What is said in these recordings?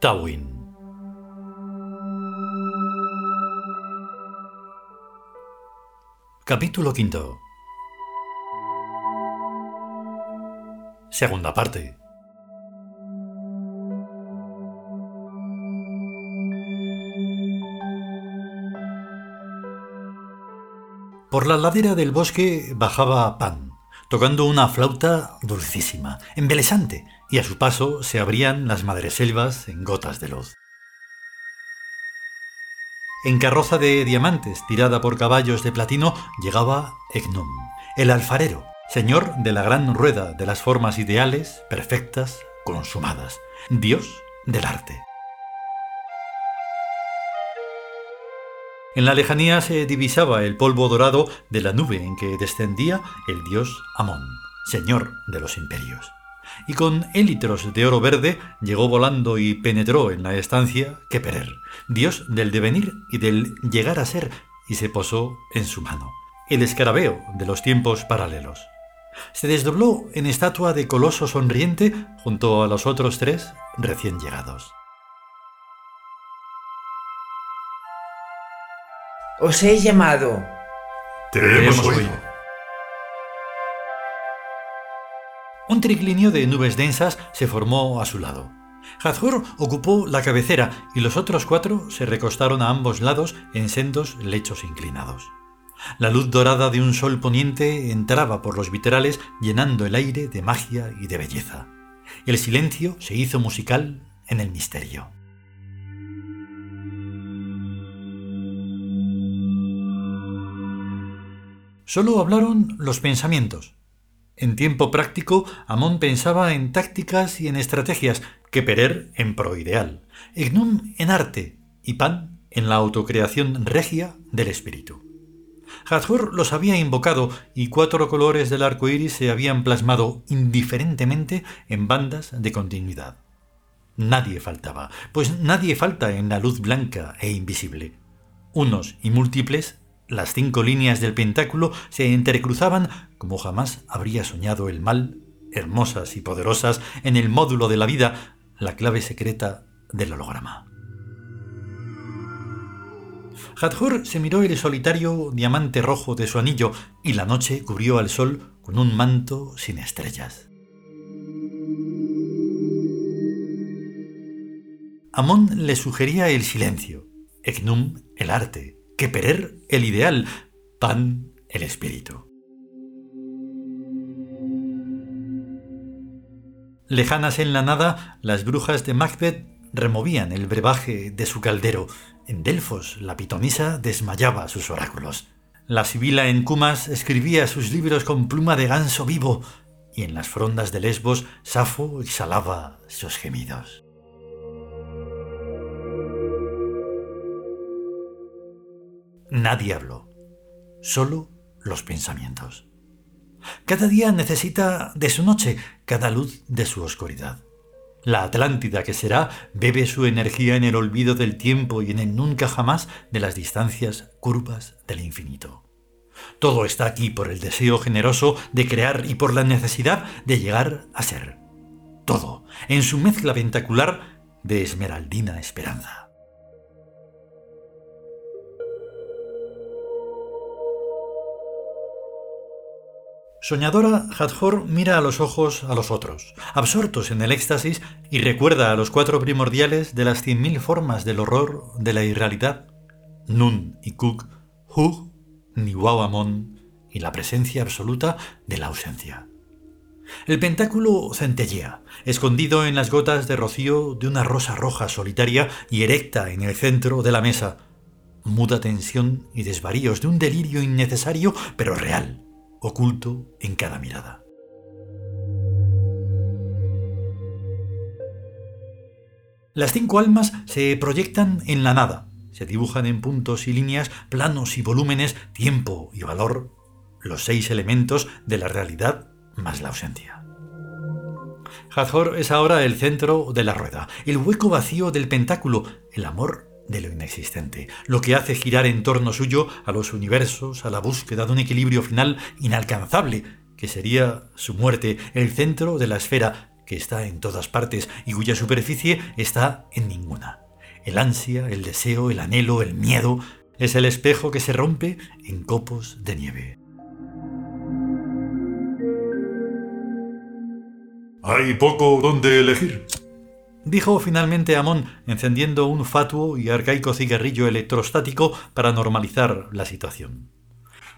Tawin. Capítulo quinto. Segunda parte. Por la ladera del bosque bajaba Pan, tocando una flauta dulcísima, embelesante, y a su paso se abrían las madreselvas en gotas de luz. En carroza de diamantes, tirada por caballos de platino, llegaba Egnum, el alfarero, señor de la gran rueda de las formas ideales, perfectas, consumadas, dios del arte. En la lejanía se divisaba el polvo dorado de la nube en que descendía el dios Amón, señor de los imperios. Y con élitros de oro verde llegó volando y penetró en la estancia Keperer, dios del devenir y del llegar a ser, y se posó en su mano, el escarabeo de los tiempos paralelos. Se desdobló en estatua de coloso sonriente junto a los otros tres recién llegados. Os he llamado. Te hemos oído. Un triclinio de nubes densas se formó a su lado. Hathor ocupó la cabecera y los otros cuatro se recostaron a ambos lados en sendos lechos inclinados. La luz dorada de un sol poniente entraba por los vitrales llenando el aire de magia y de belleza. El silencio se hizo musical en el misterio. Solo hablaron los pensamientos. En tiempo práctico, Amón pensaba en tácticas y en estrategias, que Perer en proideal, Ignum en arte y Pan en la autocreación regia del espíritu. Hathor los había invocado y cuatro colores del arco iris se habían plasmado indiferentemente en bandas de continuidad. Nadie faltaba, pues nadie falta en la luz blanca e invisible. Unos y múltiples las cinco líneas del pentáculo se entrecruzaban como jamás habría soñado el mal, hermosas y poderosas en el módulo de la vida, la clave secreta del holograma. Hathor se miró el solitario diamante rojo de su anillo y la noche cubrió al sol con un manto sin estrellas. Amón le sugería el silencio, Egnum el arte, que Perer el ideal, Pan el espíritu. Lejanas en la nada, las brujas de Macbeth removían el brebaje de su caldero. En Delfos, la pitonisa desmayaba sus oráculos. La sibila en Cumas escribía sus libros con pluma de ganso vivo, y en las frondas de Lesbos, Safo exhalaba sus gemidos. Nadie habló, solo los pensamientos. Cada día necesita de su noche, cada luz de su oscuridad. La Atlántida que será bebe su energía en el olvido del tiempo y en el nunca jamás de las distancias curvas del infinito. Todo está aquí por el deseo generoso de crear y por la necesidad de llegar a ser. Todo, en su mezcla ventacular de esmeraldina esperanza. Soñadora, Hathor mira a los ojos a los otros, absortos en el éxtasis, y recuerda a los cuatro primordiales de las cien mil formas del horror de la irrealidad, Nun y Kuk, Hug, Niwawamon, y la presencia absoluta de la ausencia. El pentáculo centellea, escondido en las gotas de rocío de una rosa roja solitaria y erecta en el centro de la mesa, muda tensión y desvaríos de un delirio innecesario pero real oculto en cada mirada. Las cinco almas se proyectan en la nada, se dibujan en puntos y líneas, planos y volúmenes, tiempo y valor, los seis elementos de la realidad más la ausencia. Hathor es ahora el centro de la rueda, el hueco vacío del pentáculo, el amor de lo inexistente, lo que hace girar en torno suyo a los universos, a la búsqueda de un equilibrio final inalcanzable, que sería su muerte, el centro de la esfera que está en todas partes y cuya superficie está en ninguna. El ansia, el deseo, el anhelo, el miedo, es el espejo que se rompe en copos de nieve. Hay poco donde elegir, dijo finalmente Amon, encendiendo un fatuo y arcaico cigarrillo electrostático para normalizar la situación.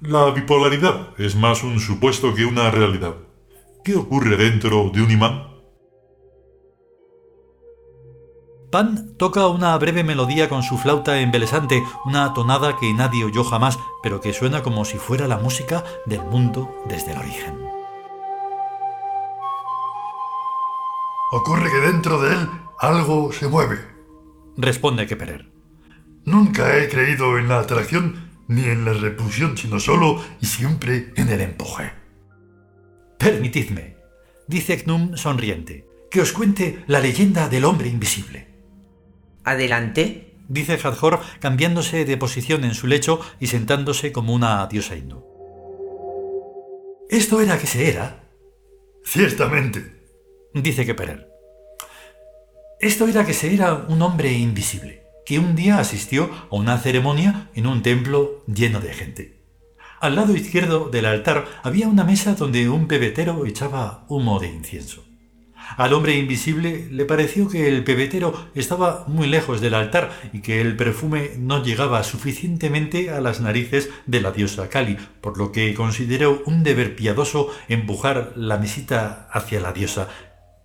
La bipolaridad es más un supuesto que una realidad. ¿Qué ocurre dentro de un imán? Pan toca una breve melodía con su flauta embelesante, una tonada que nadie oyó jamás, pero que suena como si fuera la música del mundo desde el origen. Ocurre que dentro de él algo se mueve. Responde Keperer. Nunca he creído en la atracción ni en la repulsión, sino solo y siempre en el empuje. Permitidme, dice Knum sonriente, que os cuente la leyenda del hombre invisible. Adelante, dice Hadjor cambiándose de posición en su lecho y sentándose como una diosa hindú. Esto era que se era. Ciertamente, dice Keperer. Esto era que se era un hombre invisible, que un día asistió a una ceremonia en un templo lleno de gente. Al lado izquierdo del altar había una mesa donde un pebetero echaba humo de incienso. Al hombre invisible le pareció que el pebetero estaba muy lejos del altar y que el perfume no llegaba suficientemente a las narices de la diosa Kali, por lo que consideró un deber piadoso empujar la mesita hacia la diosa,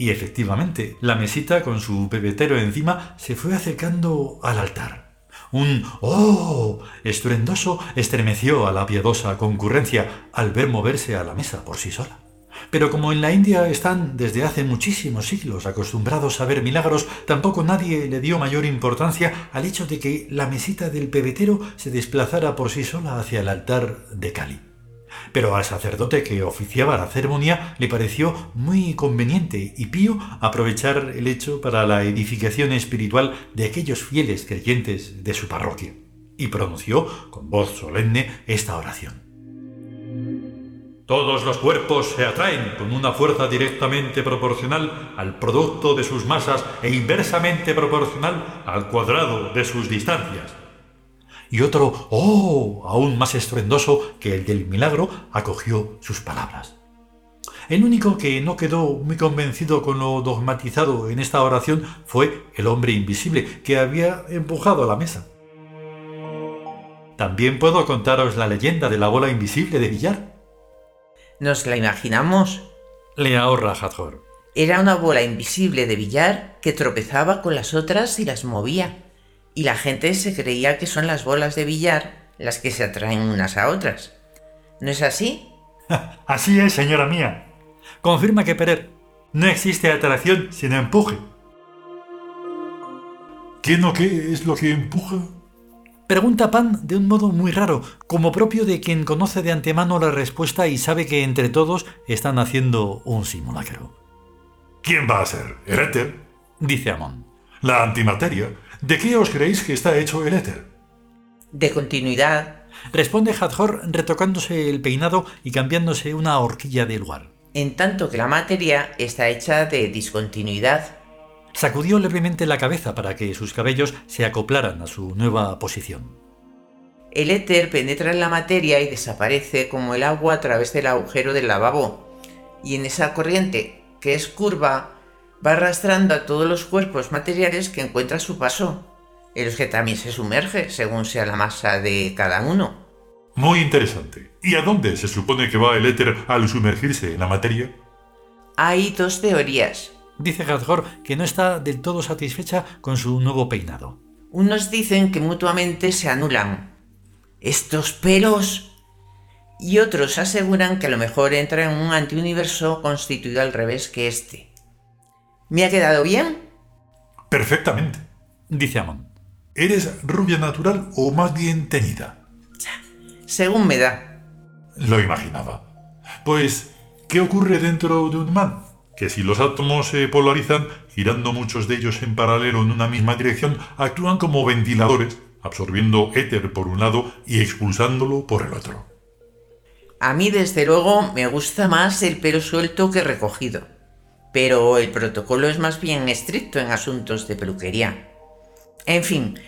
y efectivamente, la mesita con su pebetero encima se fue acercando al altar. Un ¡Oh! estruendoso estremeció a la piadosa concurrencia al ver moverse a la mesa por sí sola. Pero como en la India están desde hace muchísimos siglos acostumbrados a ver milagros, tampoco nadie le dio mayor importancia al hecho de que la mesita del pebetero se desplazara por sí sola hacia el altar de Cali. Pero al sacerdote que oficiaba la ceremonia le pareció muy conveniente y pío aprovechar el hecho para la edificación espiritual de aquellos fieles creyentes de su parroquia, y pronunció con voz solemne esta oración. Todos los cuerpos se atraen con una fuerza directamente proporcional al producto de sus masas e inversamente proporcional al cuadrado de sus distancias y otro ¡oh! aún más estruendoso que el del milagro acogió sus palabras. El único que no quedó muy convencido con lo dogmatizado en esta oración fue el hombre invisible que había empujado a la mesa. También puedo contaros la leyenda de la bola invisible de billar. ¿Nos la imaginamos? Le ahorra Hathor. Era una bola invisible de billar que tropezaba con las otras y las movía y la gente se creía que son las bolas de billar las que se atraen unas a otras. ¿No es así? así es, señora mía. Confirma que Perer no existe atracción sino empuje. ¿Quién o qué es lo que empuja? Pregunta Pan de un modo muy raro, como propio de quien conoce de antemano la respuesta y sabe que entre todos están haciendo un simulacro. ¿Quién va a ser? ¿El éter? Dice Amon. La antimateria ¿De qué os creéis que está hecho el éter? De continuidad. Responde Hathor retocándose el peinado y cambiándose una horquilla de lugar. En tanto que la materia está hecha de discontinuidad. Sacudió levemente la cabeza para que sus cabellos se acoplaran a su nueva posición. El éter penetra en la materia y desaparece como el agua a través del agujero del lavabo. Y en esa corriente, que es curva, va arrastrando a todos los cuerpos materiales que encuentra a su paso, en los que también se sumerge según sea la masa de cada uno. Muy interesante. ¿Y a dónde se supone que va el éter al sumergirse en la materia? Hay dos teorías. Dice Gadgor que no está del todo satisfecha con su nuevo peinado. Unos dicen que mutuamente se anulan. ¿Estos pelos? Y otros aseguran que a lo mejor entra en un antiuniverso constituido al revés que este. ¿Me ha quedado bien? Perfectamente, dice Amon. ¿Eres rubia natural o más bien teñida? Según me da. Lo imaginaba. Pues, ¿qué ocurre dentro de un man? Que si los átomos se polarizan, girando muchos de ellos en paralelo en una misma dirección, actúan como ventiladores, absorbiendo éter por un lado y expulsándolo por el otro. A mí, desde luego, me gusta más el pelo suelto que recogido. Pero el protocolo es más bien estricto en asuntos de peluquería. En fin,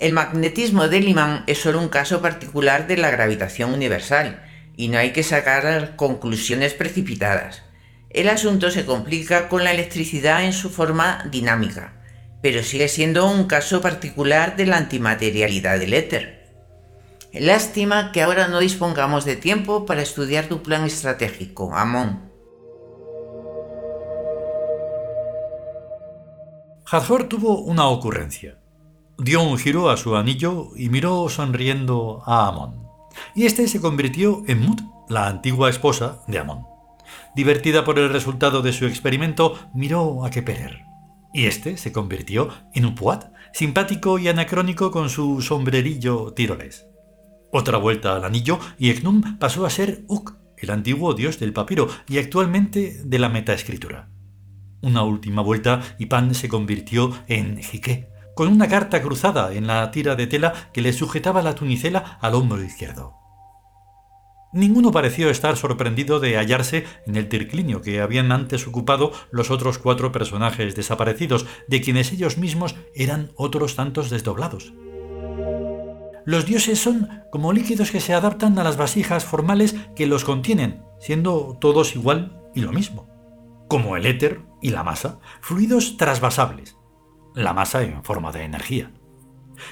el magnetismo del imán es solo un caso particular de la gravitación universal, y no hay que sacar conclusiones precipitadas. El asunto se complica con la electricidad en su forma dinámica, pero sigue siendo un caso particular de la antimaterialidad del éter. Lástima que ahora no dispongamos de tiempo para estudiar tu plan estratégico, Amon. Hathor tuvo una ocurrencia. Dio un giro a su anillo y miró sonriendo a Amon. Y este se convirtió en Mut, la antigua esposa de Amon. Divertida por el resultado de su experimento, miró a Keperer. Y este se convirtió en Upuat, simpático y anacrónico con su sombrerillo tiroles. Otra vuelta al anillo y Eknum pasó a ser Uk, el antiguo dios del papiro y actualmente de la metaescritura. Una última vuelta y Pan se convirtió en Jique, con una carta cruzada en la tira de tela que le sujetaba la tunicela al hombro izquierdo. Ninguno pareció estar sorprendido de hallarse en el triclinio que habían antes ocupado los otros cuatro personajes desaparecidos, de quienes ellos mismos eran otros tantos desdoblados. Los dioses son como líquidos que se adaptan a las vasijas formales que los contienen, siendo todos igual y lo mismo como el éter y la masa, fluidos trasvasables, la masa en forma de energía.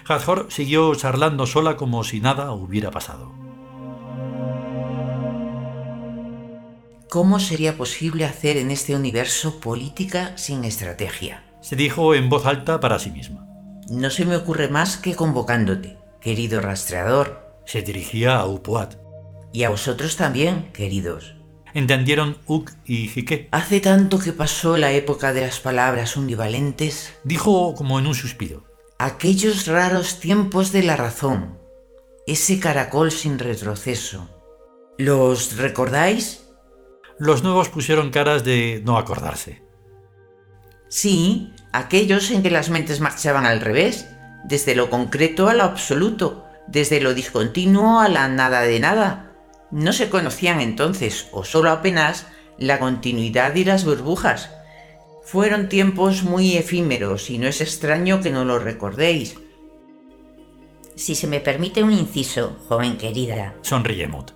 Hathor siguió charlando sola como si nada hubiera pasado. ¿Cómo sería posible hacer en este universo política sin estrategia? Se dijo en voz alta para sí misma. No se me ocurre más que convocándote, querido rastreador. Se dirigía a Upuat. Y a vosotros también, queridos entendieron Uk y Jique. Hace tanto que pasó la época de las palabras univalentes. Dijo como en un suspiro. Aquellos raros tiempos de la razón. Ese caracol sin retroceso. ¿Los recordáis? Los nuevos pusieron caras de no acordarse. Sí, aquellos en que las mentes marchaban al revés, desde lo concreto a lo absoluto, desde lo discontinuo a la nada de nada, no se conocían entonces, o solo apenas, la continuidad y las burbujas. Fueron tiempos muy efímeros y no es extraño que no lo recordéis. Si se me permite un inciso, joven querida. Sonríe Mut.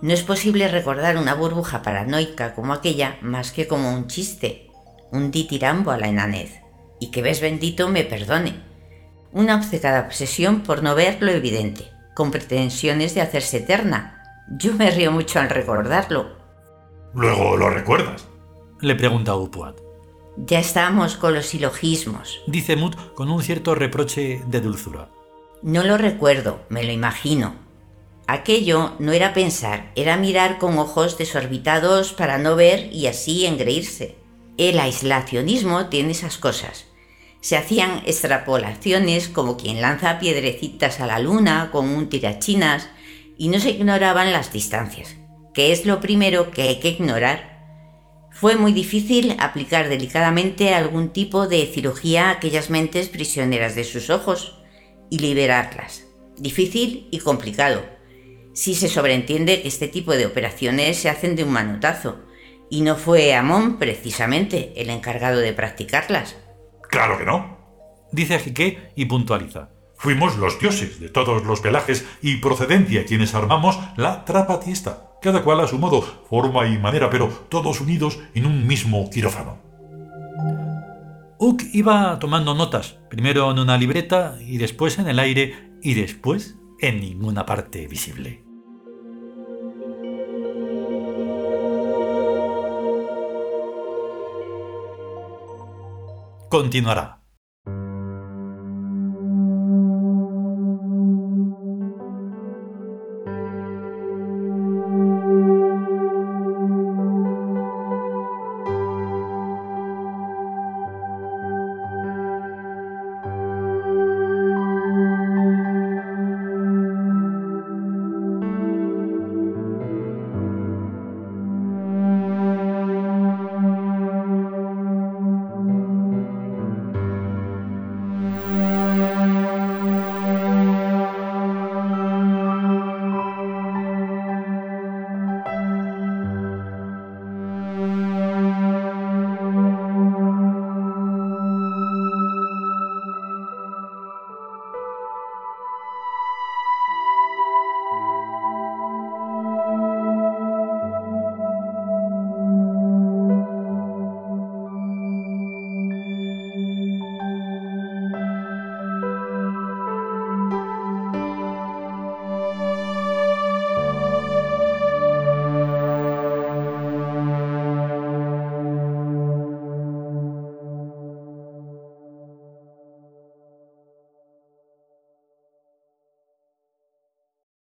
No es posible recordar una burbuja paranoica como aquella más que como un chiste, un ditirambo a la enanez, y que ves bendito me perdone. Una obcecada obsesión por no ver lo evidente, con pretensiones de hacerse eterna, yo me río mucho al recordarlo. ¿Luego lo recuerdas? Le pregunta Upuat. Ya estamos con los silogismos. Dice Mut con un cierto reproche de dulzura. No lo recuerdo, me lo imagino. Aquello no era pensar, era mirar con ojos desorbitados para no ver y así engreírse. El aislacionismo tiene esas cosas. Se hacían extrapolaciones como quien lanza piedrecitas a la luna con un tirachinas y no se ignoraban las distancias, que es lo primero que hay que ignorar. Fue muy difícil aplicar delicadamente algún tipo de cirugía a aquellas mentes prisioneras de sus ojos y liberarlas. Difícil y complicado, si se sobreentiende que este tipo de operaciones se hacen de un manotazo, y no fue Amón precisamente el encargado de practicarlas. Claro que no. Dice Jiqué y puntualiza. Fuimos los dioses de todos los pelajes y procedencia quienes armamos la trapatiesta, cada cual a su modo, forma y manera, pero todos unidos en un mismo quirófano. Uck iba tomando notas, primero en una libreta y después en el aire y después en ninguna parte visible. Continuará.